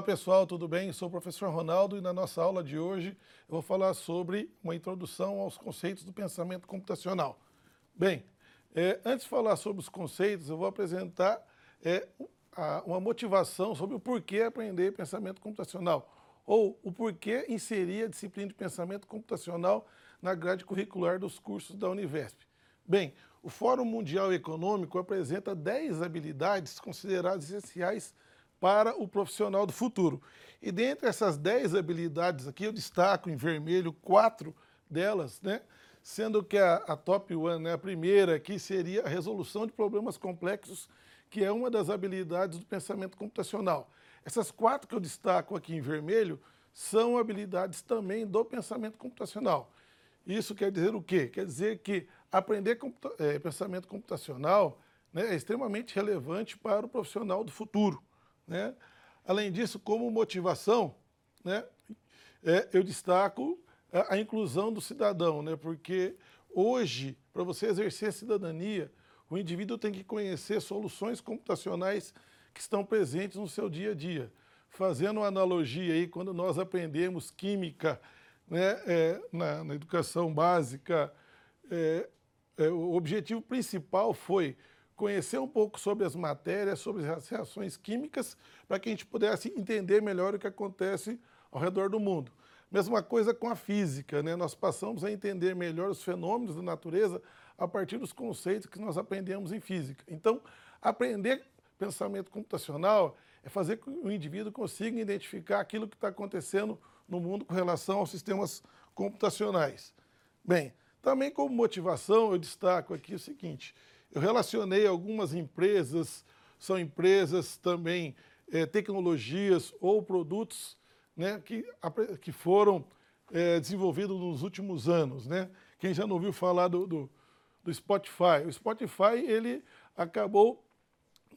Olá pessoal, tudo bem? Sou o professor Ronaldo e na nossa aula de hoje eu vou falar sobre uma introdução aos conceitos do pensamento computacional. Bem, é, antes de falar sobre os conceitos, eu vou apresentar é, a, uma motivação sobre o porquê aprender pensamento computacional ou o porquê inserir a disciplina de pensamento computacional na grade curricular dos cursos da Univesp. Bem, o Fórum Mundial Econômico apresenta 10 habilidades consideradas essenciais para o profissional do futuro. E dentre essas 10 habilidades aqui, eu destaco em vermelho quatro delas, né? sendo que a, a top one, né, a primeira aqui, seria a resolução de problemas complexos, que é uma das habilidades do pensamento computacional. Essas quatro que eu destaco aqui em vermelho são habilidades também do pensamento computacional. Isso quer dizer o quê? Quer dizer que aprender computa é, pensamento computacional né, é extremamente relevante para o profissional do futuro. Né? Além disso, como motivação, né, é, eu destaco a, inclusão do cidadão, né, porque hoje, para você exercer a cidadania, o indivíduo tem que conhecer soluções computacionais que estão presentes no seu dia a dia. Fazendo uma analogia aí, quando nós aprendemos química né, é, na, na, educação básica, é, é, o objetivo principal foi conhecer um pouco sobre as matérias, sobre as reações químicas, para que a gente pudesse entender melhor o que acontece ao redor do mundo. Mesma coisa com a física, né? nós passamos a entender melhor os fenômenos da natureza a partir dos conceitos que nós aprendemos em física. Então, aprender pensamento computacional é fazer com que o indivíduo consiga identificar aquilo que está acontecendo no mundo com relação aos sistemas computacionais. Bem, também como motivação eu destaco aqui o seguinte, eu relacionei algumas empresas, são empresas também, é, tecnologias ou produtos né, que, que foram é, desenvolvidos nos últimos anos. Né? Quem já não ouviu falar do, do, do Spotify, o Spotify ele acabou,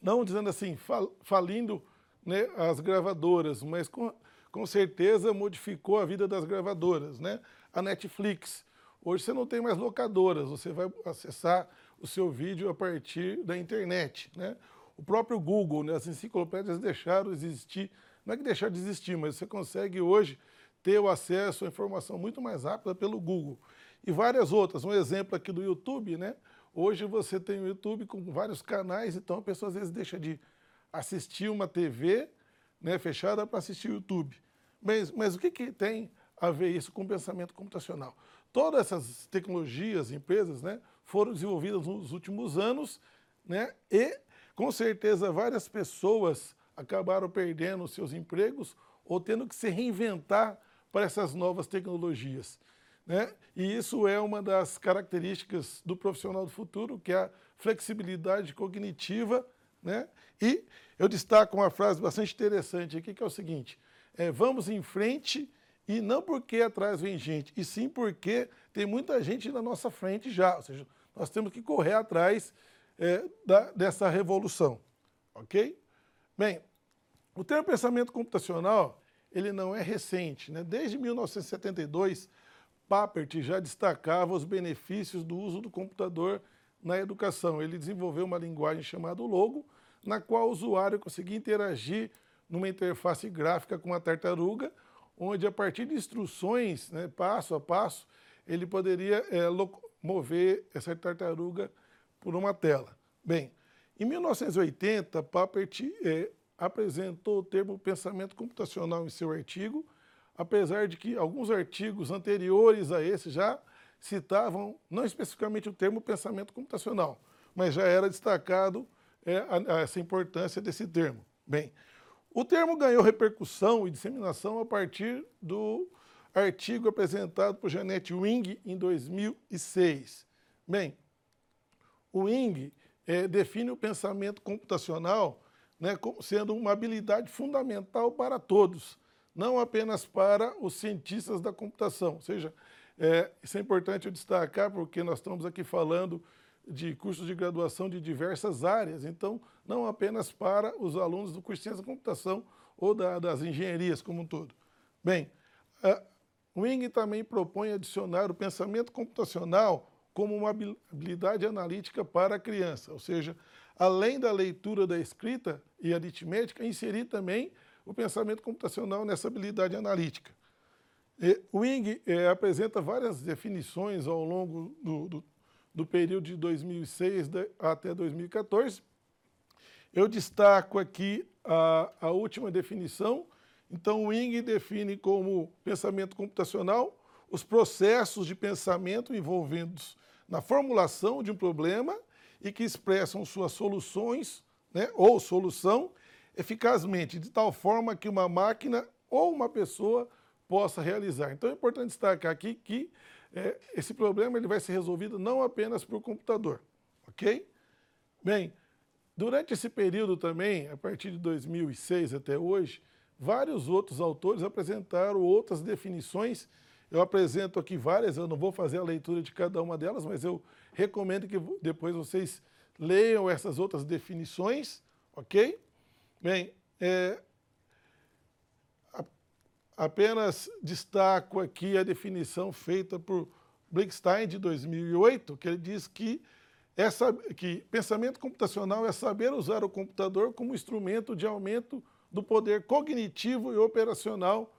não dizendo assim, fal, falindo né, as gravadoras, mas com, com certeza modificou a vida das gravadoras. Né? A Netflix, Hoje você não tem mais locadoras, você vai acessar o seu vídeo a partir da internet. Né? O próprio Google, né, as enciclopédias deixaram de existir, não é que deixaram de existir, mas você consegue hoje ter o acesso à informação muito mais rápida pelo Google. E várias outras. Um exemplo aqui do YouTube, né? Hoje você tem o YouTube com vários canais, então a pessoa às vezes deixa de assistir uma TV né, fechada para assistir o YouTube. Mas, mas o que, que tem a ver isso com pensamento computacional. Todas essas tecnologias, empresas, né, foram desenvolvidas nos últimos anos né, e, com certeza, várias pessoas acabaram perdendo seus empregos ou tendo que se reinventar para essas novas tecnologias. Né? E isso é uma das características do profissional do futuro, que é a flexibilidade cognitiva. Né? E eu destaco uma frase bastante interessante aqui, que é o seguinte, é, vamos em frente e não porque atrás vem gente, e sim porque tem muita gente na nossa frente já. Ou seja, nós temos que correr atrás é, da, dessa revolução. Ok? Bem, o termo pensamento computacional ele não é recente. Né? Desde 1972, Papert já destacava os benefícios do uso do computador na educação. Ele desenvolveu uma linguagem chamada Logo, na qual o usuário conseguia interagir numa interface gráfica com a tartaruga onde a partir de instruções, né, passo a passo, ele poderia é, mover essa tartaruga por uma tela. Bem, em 1980, Papert é, apresentou o termo pensamento computacional em seu artigo, apesar de que alguns artigos anteriores a esse já citavam, não especificamente o termo pensamento computacional, mas já era destacado é, a, a essa importância desse termo. Bem, o termo ganhou repercussão e disseminação a partir do artigo apresentado por Janete Wing em 2006. Bem, o Wing é, define o pensamento computacional né, como sendo uma habilidade fundamental para todos, não apenas para os cientistas da computação. Ou seja, é, isso é importante eu destacar porque nós estamos aqui falando de cursos de graduação de diversas áreas, então não apenas para os alunos do curso de Ciência da Computação ou da, das engenharias como um todo. Bem, Wing também propõe adicionar o pensamento computacional como uma habilidade analítica para a criança, ou seja, além da leitura da escrita e aritmética, inserir também o pensamento computacional nessa habilidade analítica. E, Wing é, apresenta várias definições ao longo do, do, do período de 2006 até 2014. Eu destaco aqui a, a última definição. Então, o Wing define como pensamento computacional os processos de pensamento envolvidos na formulação de um problema e que expressam suas soluções né, ou solução eficazmente, de tal forma que uma máquina ou uma pessoa possa realizar. Então é importante destacar aqui que é, esse problema ele vai ser resolvido não apenas por computador, ok? Bem, durante esse período também, a partir de 2006 até hoje, vários outros autores apresentaram outras definições. Eu apresento aqui várias, eu não vou fazer a leitura de cada uma delas, mas eu recomendo que depois vocês leiam essas outras definições, ok? Bem, é, apenas destaco aqui a definição feita por Blickstein de 2008, que ele diz que, essa, que pensamento computacional é saber usar o computador como instrumento de aumento do poder cognitivo e operacional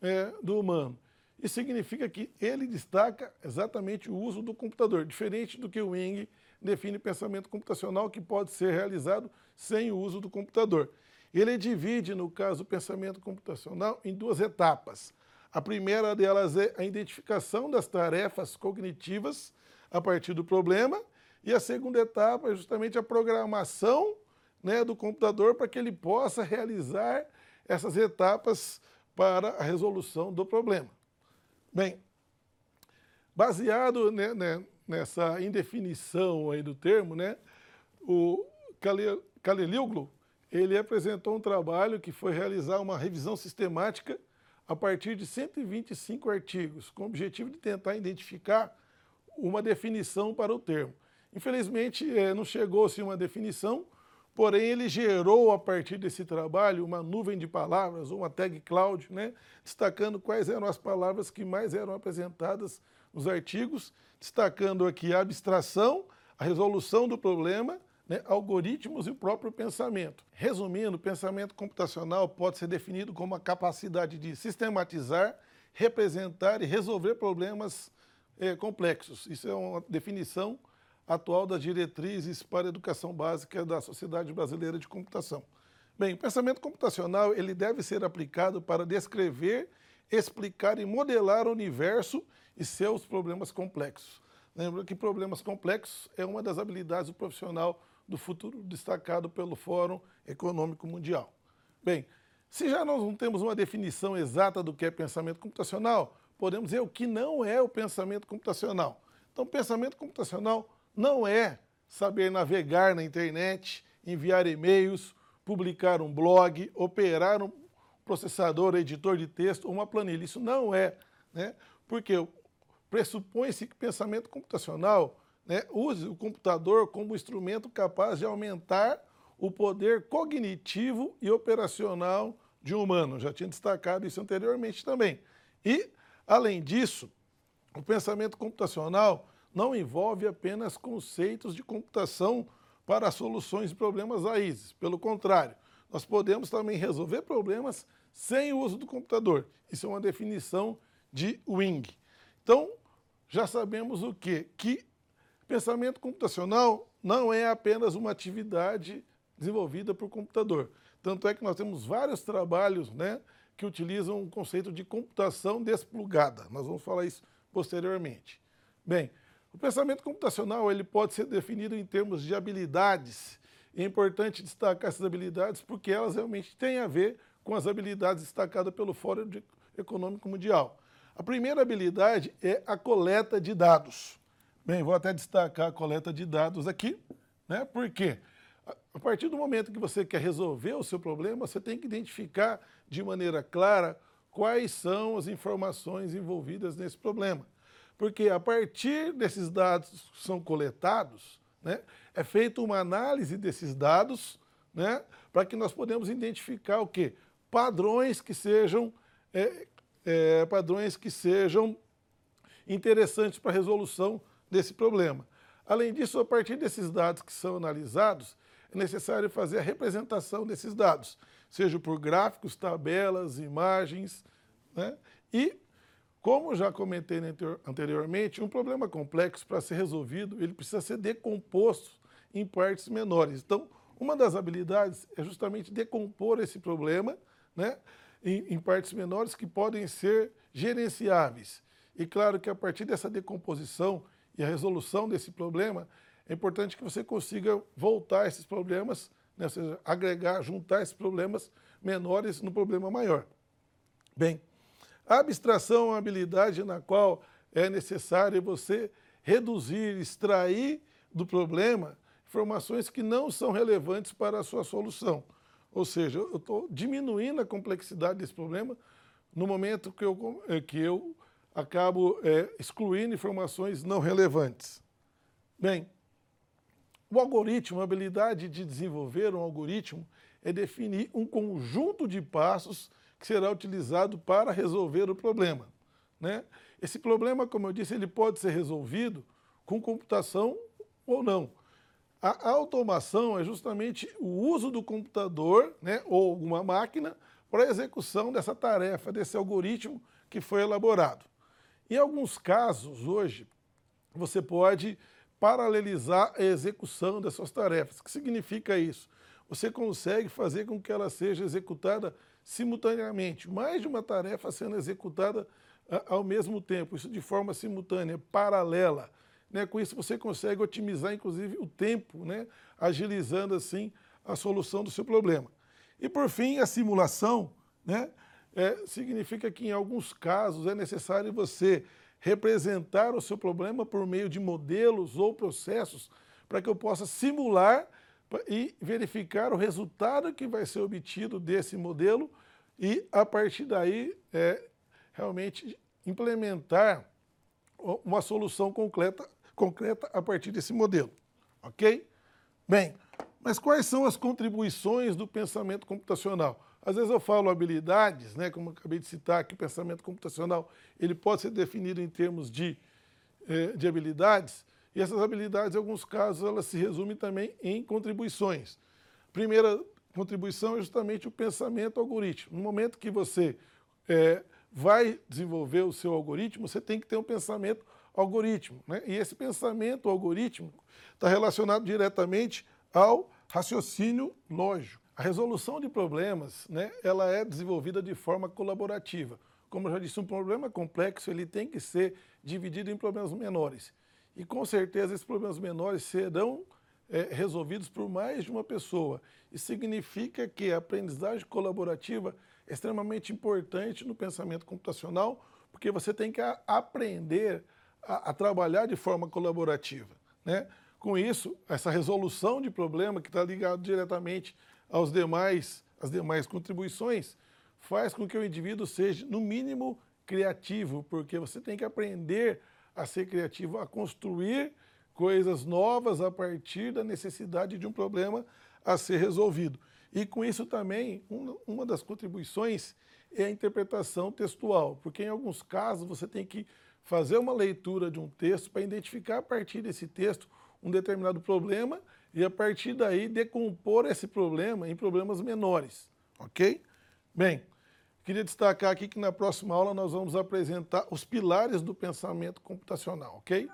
é, do humano. Isso significa que ele destaca exatamente o uso do computador, diferente do que o Wing define pensamento computacional que pode ser realizado sem o uso do computador. Ele divide, no caso, o pensamento computacional em duas etapas. A primeira delas é a identificação das tarefas cognitivas a partir do problema, e a segunda etapa é justamente a programação né, do computador para que ele possa realizar essas etapas para a resolução do problema. Bem, baseado né, né, nessa indefinição aí do termo, né, o Kalelioglu, ele apresentou um trabalho que foi realizar uma revisão sistemática a partir de 125 artigos, com o objetivo de tentar identificar uma definição para o termo. Infelizmente, é, não chegou-se uma definição, porém ele gerou a partir desse trabalho uma nuvem de palavras, uma tag cloud, né, destacando quais eram as palavras que mais eram apresentadas nos artigos, destacando aqui a abstração, a resolução do problema, né, algoritmos e o próprio pensamento. Resumindo, pensamento computacional pode ser definido como a capacidade de sistematizar, representar e resolver problemas é, complexos. Isso é uma definição atual das diretrizes para a educação básica da Sociedade Brasileira de Computação. Bem, o pensamento computacional ele deve ser aplicado para descrever, explicar e modelar o universo e seus problemas complexos. Lembra que problemas complexos é uma das habilidades do profissional do futuro destacado pelo Fórum Econômico Mundial. Bem, se já nós não temos uma definição exata do que é pensamento computacional, podemos dizer o que não é o pensamento computacional. Então, pensamento computacional não é saber navegar na internet, enviar e-mails, publicar um blog, operar um processador, editor de texto, uma planilha. Isso não é, né? Porque pressupõe-se que pensamento computacional né, use o computador como instrumento capaz de aumentar o poder cognitivo e operacional de um humano. Já tinha destacado isso anteriormente também. E, além disso, o pensamento computacional não envolve apenas conceitos de computação para soluções de problemas raízes. Pelo contrário, nós podemos também resolver problemas sem o uso do computador. Isso é uma definição de Wing. Então, já sabemos o quê? Que pensamento computacional não é apenas uma atividade desenvolvida por computador. Tanto é que nós temos vários trabalhos né, que utilizam o conceito de computação desplugada. Nós vamos falar isso posteriormente. Bem, o pensamento computacional ele pode ser definido em termos de habilidades. É importante destacar essas habilidades porque elas realmente têm a ver com as habilidades destacadas pelo Fórum Econômico Mundial. A primeira habilidade é a coleta de dados. Bem, vou até destacar a coleta de dados aqui, né? Por quê? A partir do momento que você quer resolver o seu problema, você tem que identificar de maneira clara quais são as informações envolvidas nesse problema. Porque a partir desses dados que são coletados, né, é feita uma análise desses dados né, para que nós podemos identificar o quê? Padrões que sejam é, é, padrões que sejam interessantes para a resolução desse problema. Além disso, a partir desses dados que são analisados, é necessário fazer a representação desses dados. seja por gráficos, tabelas, imagens, né? E, como já comentei anteriormente, um problema complexo para ser resolvido, ele precisa ser decomposto em partes menores. Então, uma das habilidades é justamente decompor esse problema né, em, em partes menores que podem ser gerenciáveis. E claro que a partir dessa decomposição e a resolução desse problema, é importante que você consiga voltar esses problemas, né, ou seja, agregar, juntar esses problemas menores no problema maior. Bem, a abstração é uma habilidade na qual é necessário você reduzir, extrair do problema informações que não são relevantes para a sua solução. Ou seja, eu estou diminuindo a complexidade desse problema no momento que eu, eh, que eu acabo é, excluindo informações não relevantes. Bem, o algoritmo, a habilidade de desenvolver um algoritmo é definir um conjunto de passos que será utilizado para resolver o problema. Né? Esse problema, como eu disse, ele pode ser resolvido com computação ou não. A automação é justamente o uso do computador né, ou alguma máquina para a execução dessa tarefa, desse algoritmo que foi elaborado. Em alguns casos, hoje, você pode paralelizar a execução dessas tarefas. O que significa isso? Você consegue fazer com que ela seja executada simultaneamente, mais de uma tarefa sendo executada ao mesmo tempo, isso de forma simultânea, paralela. Né? Com isso você consegue otimizar, inclusive, o tempo, né? agilizando assim a solução do seu problema. E por fim, a simulação né? É, significa que em alguns casos é necessário você representar o seu problema por meio de modelos ou processos para que eu possa simular e verificar o resultado que vai ser obtido desse modelo e, a partir daí, é, realmente implementar uma solução concreta, concreta a partir desse modelo. Ok? Bem, mas quais são as contribuições do pensamento computacional? Às vezes eu falo habilidades, né, como eu acabei de citar que o pensamento computacional ele pode ser definido em termos de, eh, de habilidades, e essas habilidades, em alguns casos, elas se resumem também em contribuições. Primeira contribuição é justamente o pensamento algoritmo. No momento que você é, vai desenvolver o seu algoritmo, você tem que ter um pensamento algoritmo. Né? E esse pensamento algorítmico está relacionado diretamente ao raciocínio lógico. A resolução de problemas, né, ela é desenvolvida de forma colaborativa. Como eu já disse, um problema complexo ele tem que ser dividido em problemas menores. E com certeza esses problemas menores serão é, resolvidos por mais de uma pessoa. Isso significa que a aprendizagem colaborativa é extremamente importante no pensamento computacional, porque você tem que aprender a, a trabalhar de forma colaborativa. Né? Com isso, essa resolução de problema, que está ligado diretamente aos demais, às demais contribuições, faz com que o indivíduo seja, no mínimo, criativo, porque você tem que aprender a ser criativo, a construir coisas novas a partir da necessidade de um problema a ser resolvido. E com isso também, uma das contribuições é a interpretação textual, porque em alguns casos você tem que fazer uma leitura de um texto para identificar a partir desse texto um determinado problema e a partir daí decompor esse problema em problemas menores, ok? Bem, Queria destacar aqui que na próxima aula nós vamos apresentar os pilares do pensamento computacional, ok?